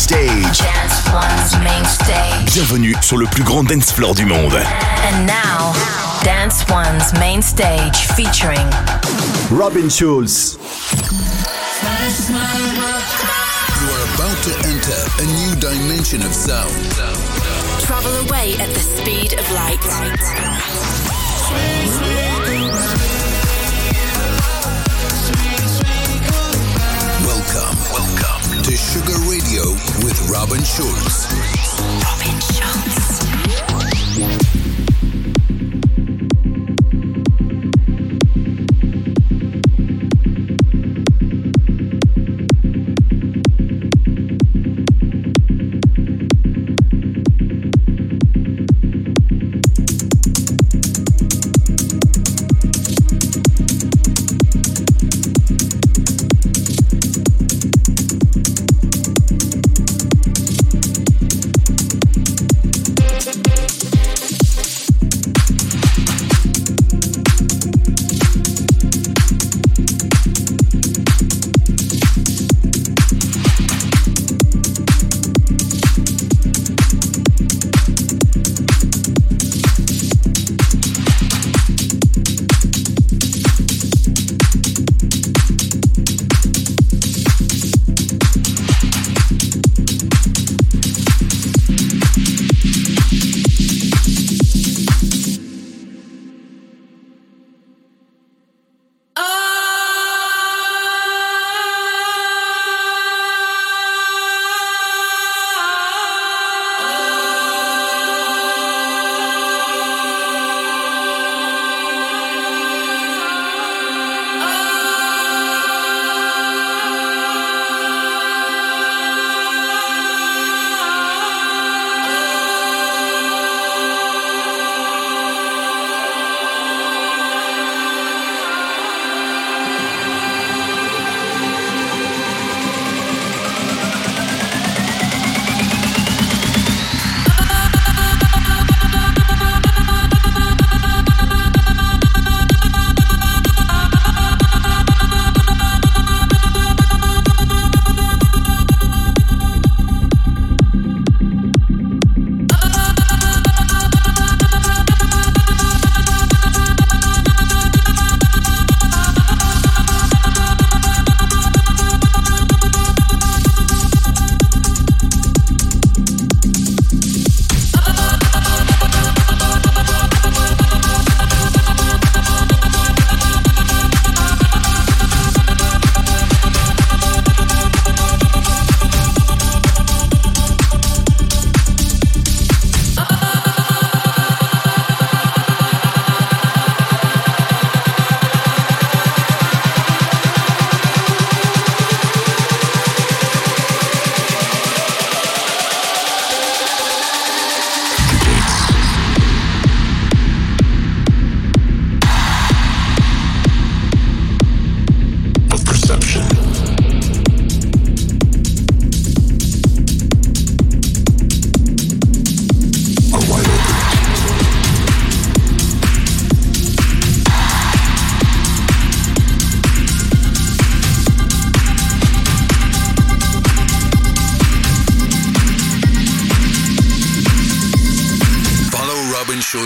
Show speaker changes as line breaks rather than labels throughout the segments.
stage.
Dance One's main stage.
Bienvenue sur le plus grand dance floor du monde.
And now, Dance One's main stage featuring
Robin Schulz.
You are about to enter a new dimension of sound.
Travel away at the speed of light.
Sugar Radio with Robin Schulz.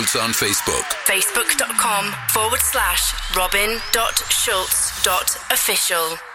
Schulz
on Facebook.
Facebook.com forward slash
robin.schulz.official.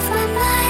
Of my mind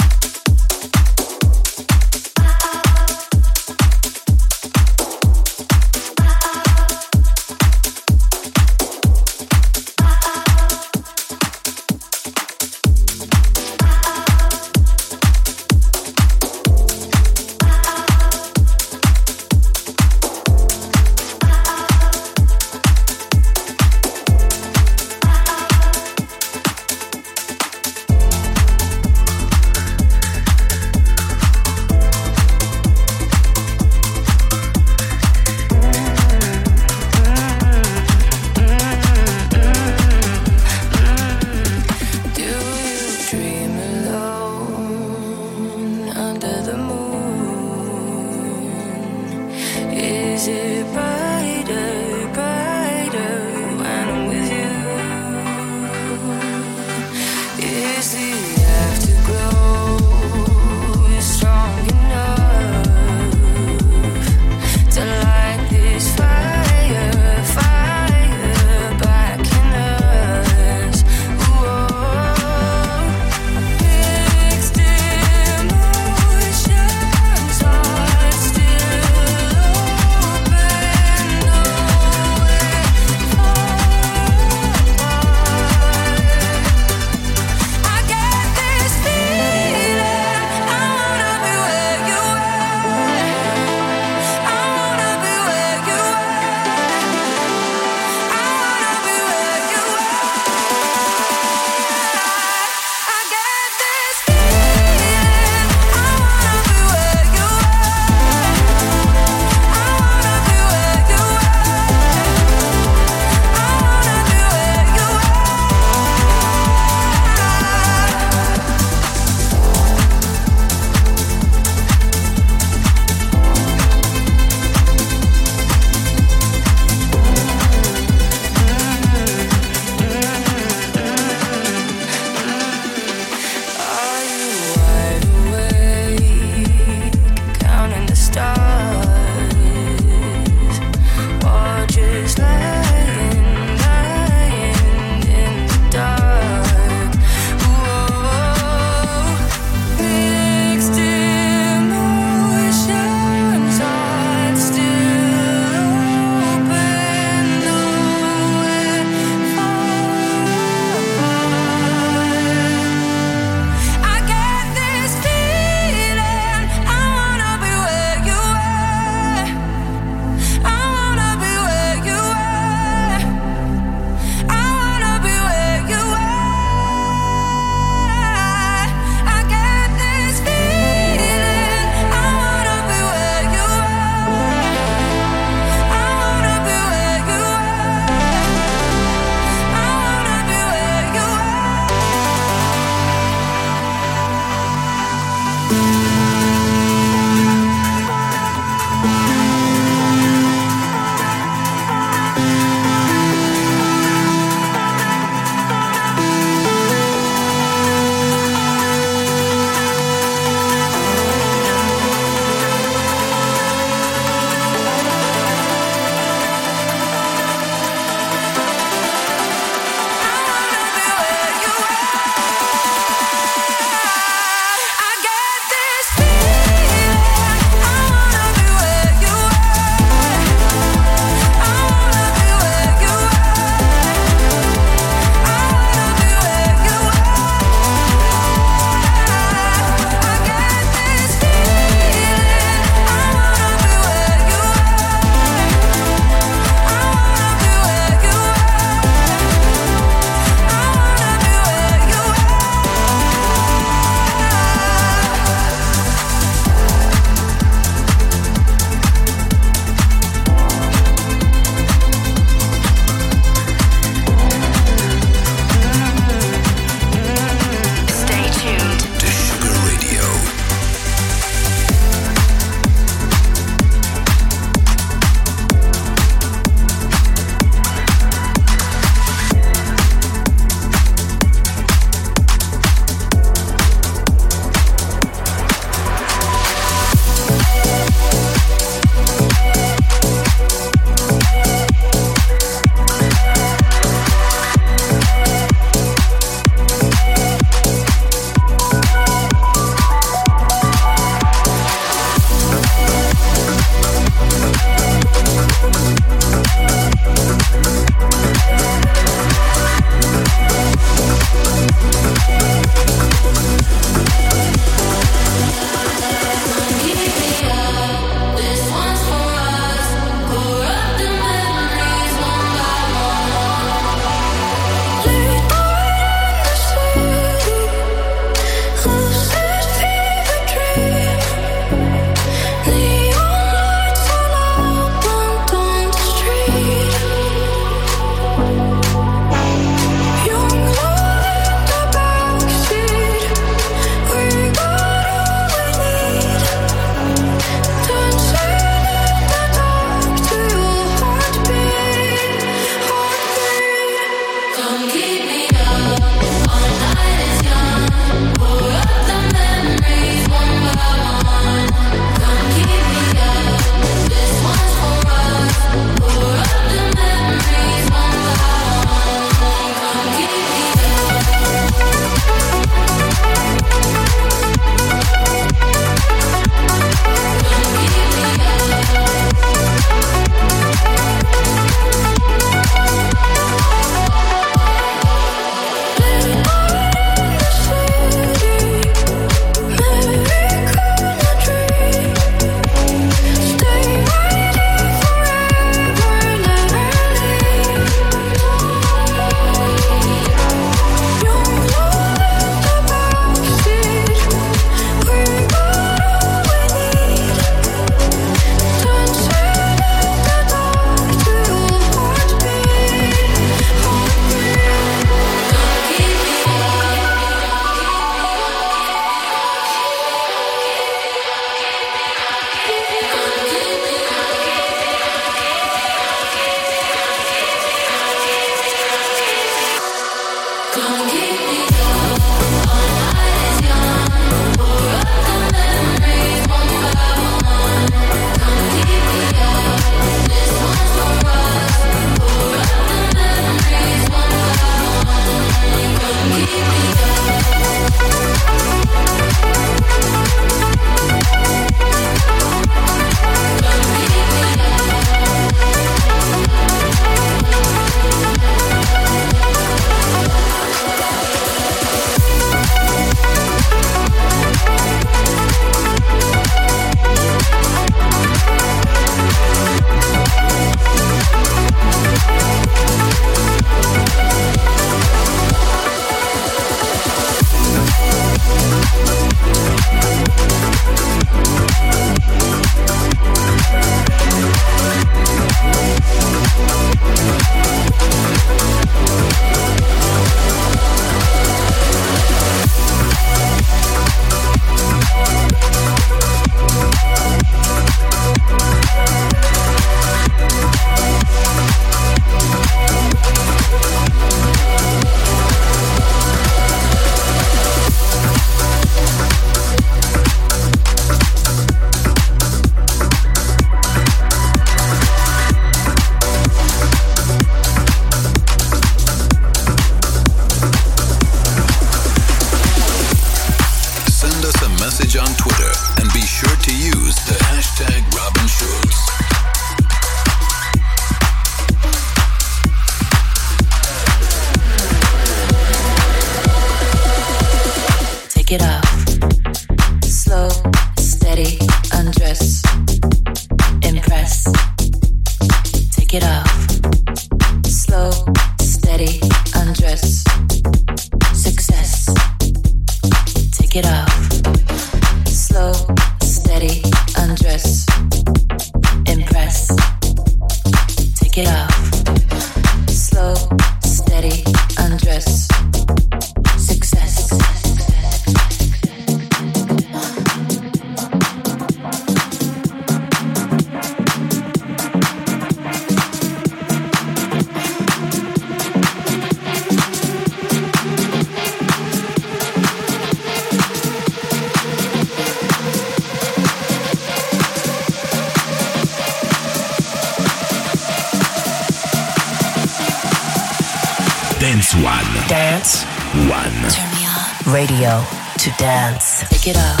Radio to dance. Pick it up.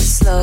Slow,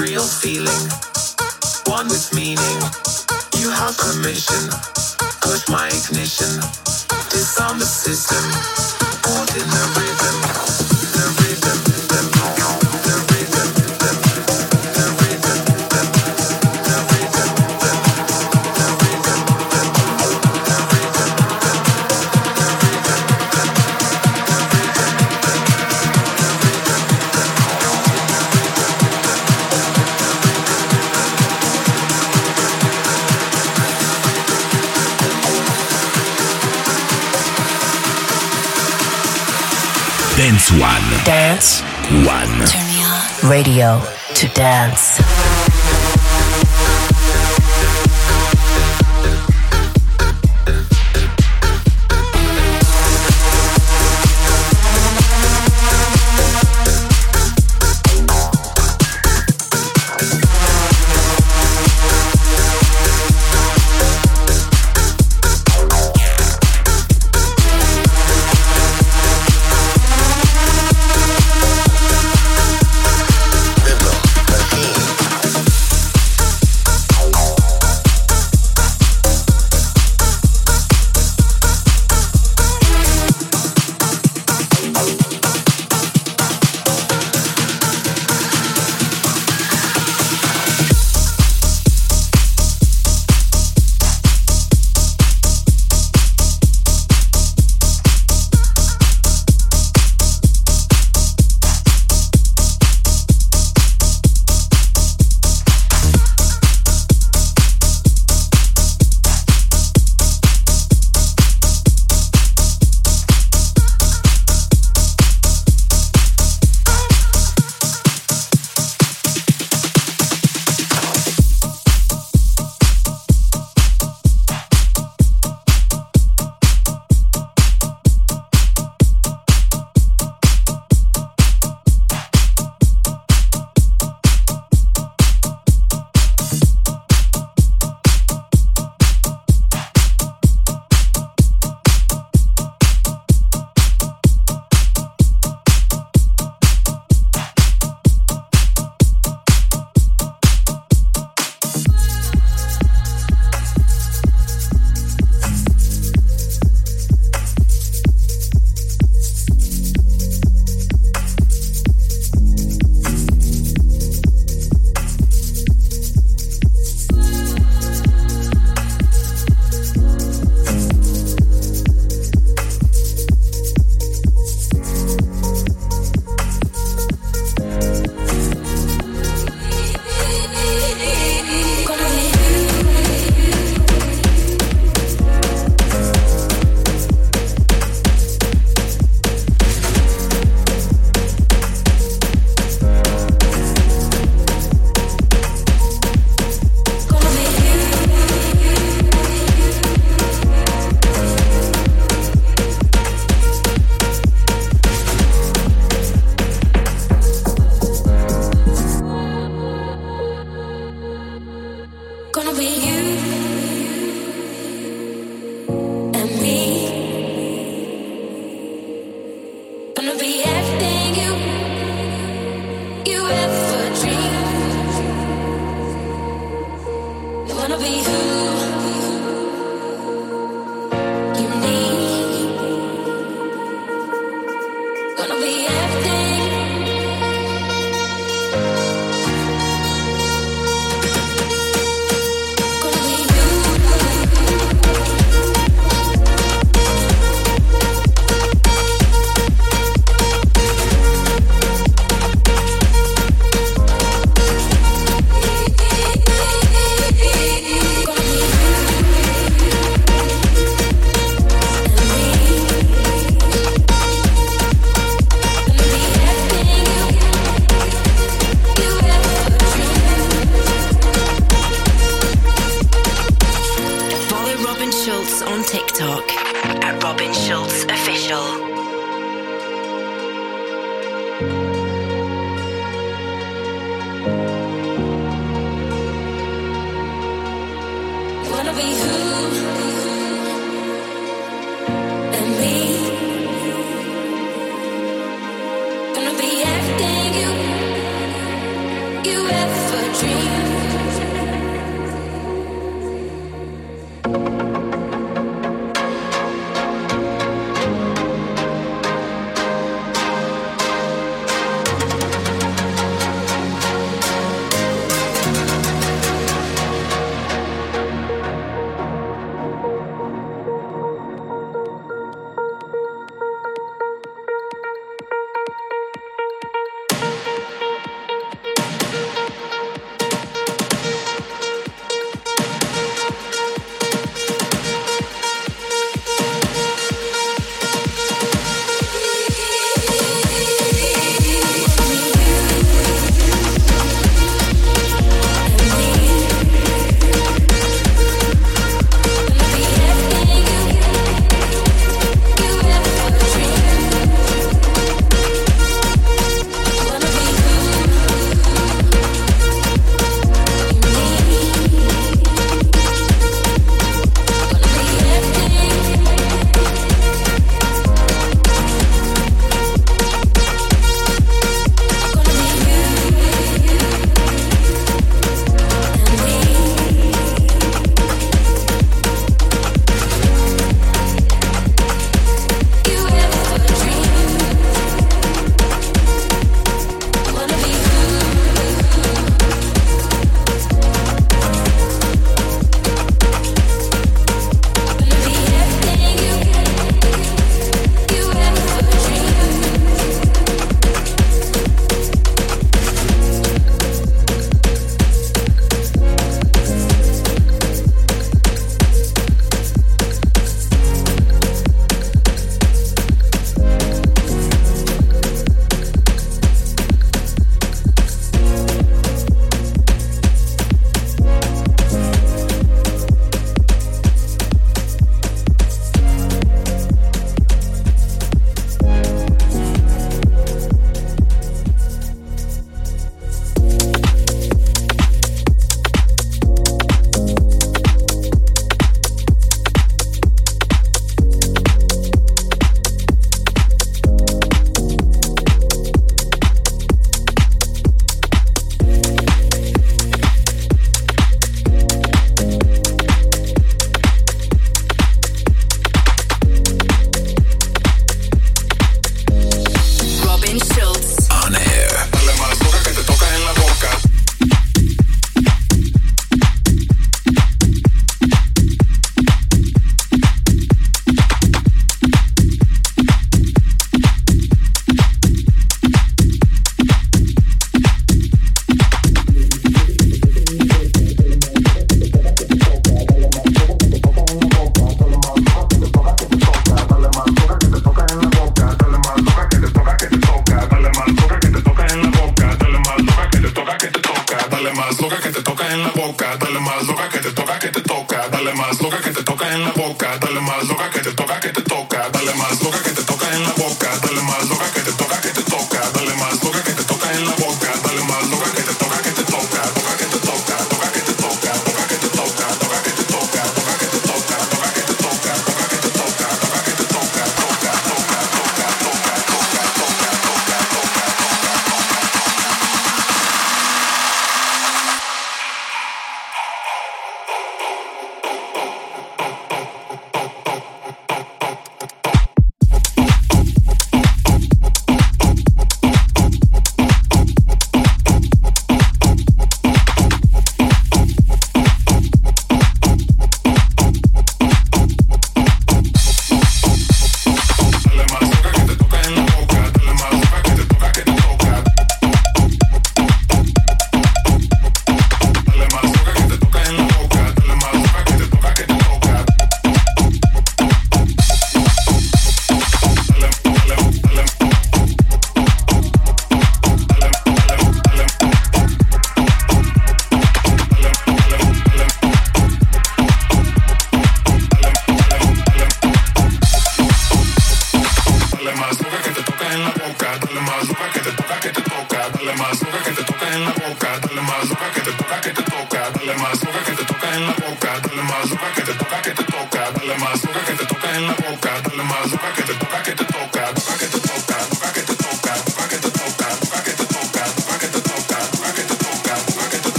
real feeling. One with meaning. You have permission. Push my ignition. Disarm the system. Caught in the rhythm.
Dance One.
Dance
One.
Turn me on. Radio to dance.
wanna
be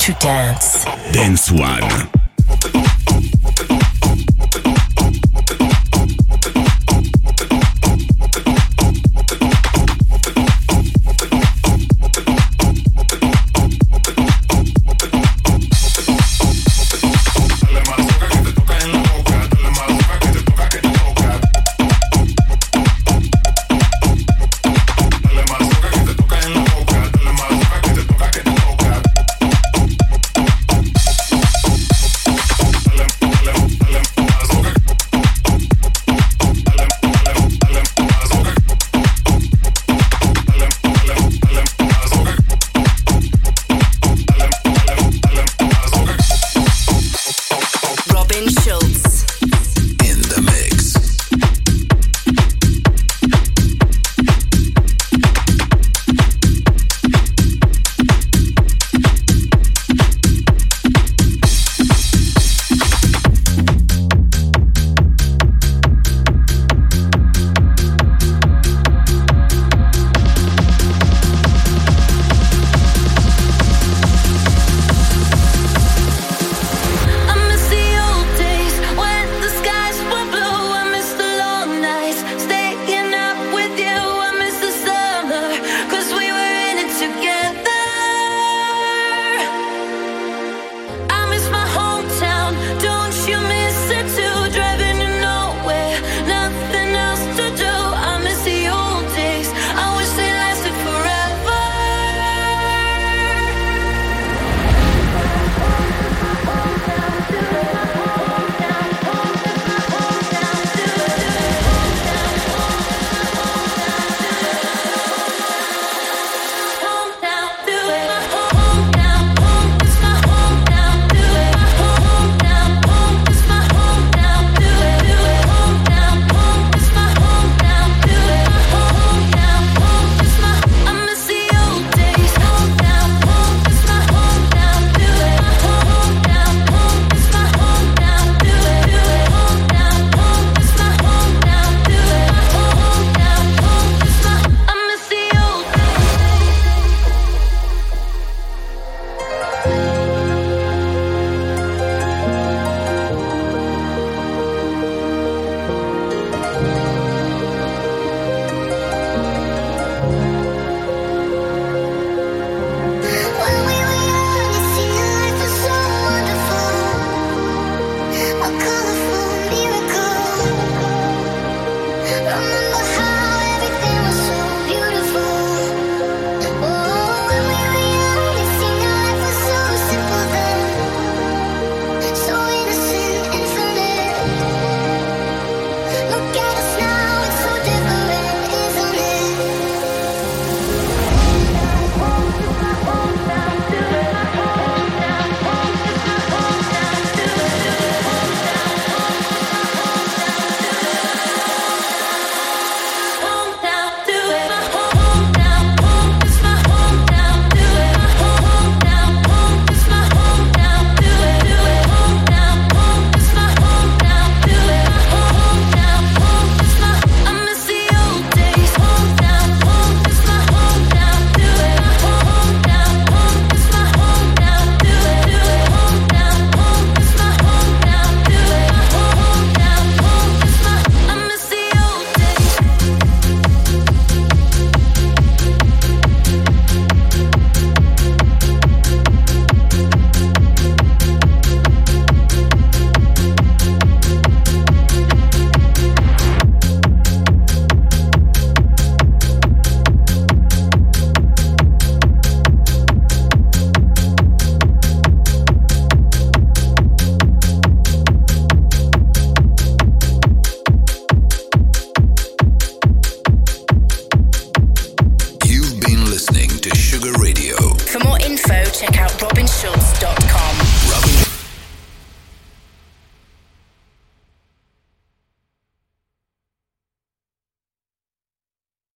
to dance.
Dance One.